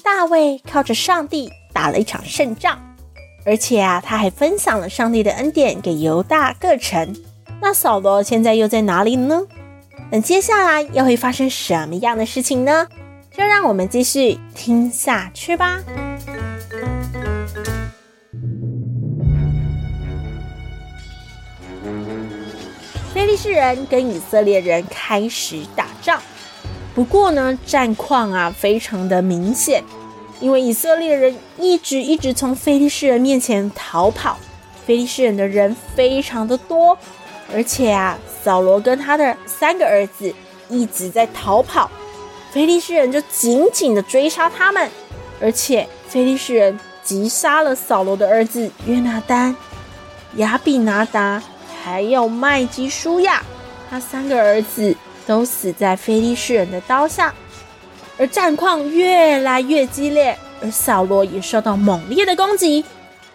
大卫靠着上帝打了一场胜仗，而且啊，他还分享了上帝的恩典给犹大各城。那扫罗现在又在哪里呢？那接下来又会发生什么样的事情呢？就让我们继续听下去吧。非利士人跟以色列人开始打仗。不过呢，战况啊非常的明显，因为以色列人一直一直从非利士人面前逃跑，非利士人的人非常的多，而且啊，扫罗跟他的三个儿子一直在逃跑，非利士人就紧紧的追杀他们，而且非利士人击杀了扫罗的儿子约拿单、亚比拿达，还有麦基舒亚，他三个儿子。都死在非利士人的刀下，而战况越来越激烈，而扫罗也受到猛烈的攻击。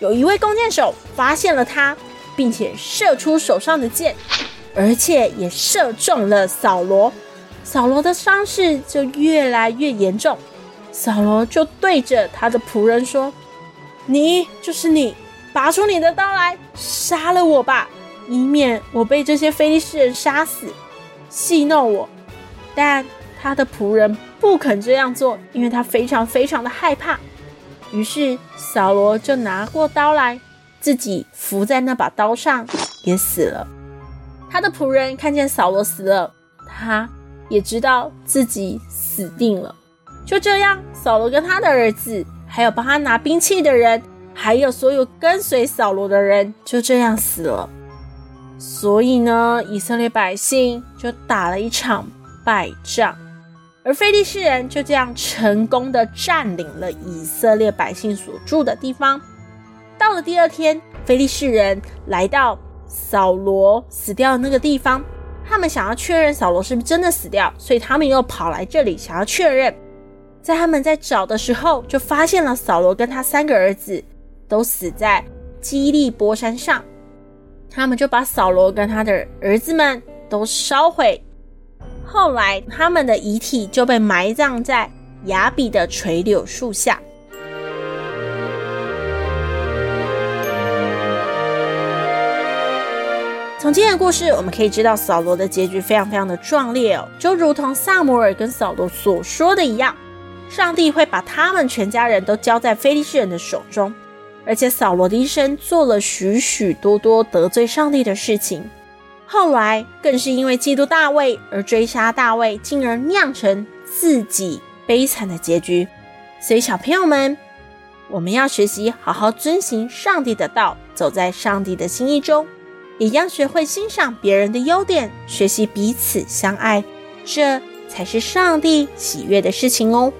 有一位弓箭手发现了他，并且射出手上的箭，而且也射中了扫罗。扫罗的伤势就越来越严重。扫罗就对着他的仆人说：“你就是你，拔出你的刀来，杀了我吧，以免我被这些非利士人杀死。”戏弄我，但他的仆人不肯这样做，因为他非常非常的害怕。于是扫罗就拿过刀来，自己伏在那把刀上，也死了。他的仆人看见扫罗死了，他也知道自己死定了。就这样，扫罗跟他的儿子，还有帮他拿兵器的人，还有所有跟随扫罗的人，就这样死了。所以呢，以色列百姓就打了一场败仗，而非利士人就这样成功的占领了以色列百姓所住的地方。到了第二天，非利士人来到扫罗死掉的那个地方，他们想要确认扫罗是不是真的死掉，所以他们又跑来这里想要确认。在他们在找的时候，就发现了扫罗跟他三个儿子都死在基利波山上。他们就把扫罗跟他的儿子们都烧毁，后来他们的遗体就被埋葬在雅比的垂柳树下。从今天的故事，我们可以知道扫罗的结局非常非常的壮烈哦，就如同撒摩尔跟扫罗所说的一样，上帝会把他们全家人都交在非利士人的手中。而且扫罗的一生做了许许多多得罪上帝的事情，后来更是因为嫉妒大卫而追杀大卫，进而酿成自己悲惨的结局。所以小朋友们，我们要学习好好遵行上帝的道，走在上帝的心意中，也要学会欣赏别人的优点，学习彼此相爱，这才是上帝喜悦的事情哦。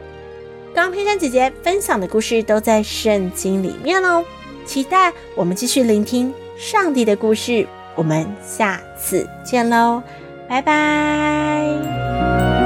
刚刚佩珊姐姐分享的故事都在圣经里面哦，期待我们继续聆听上帝的故事。我们下次见喽，拜拜。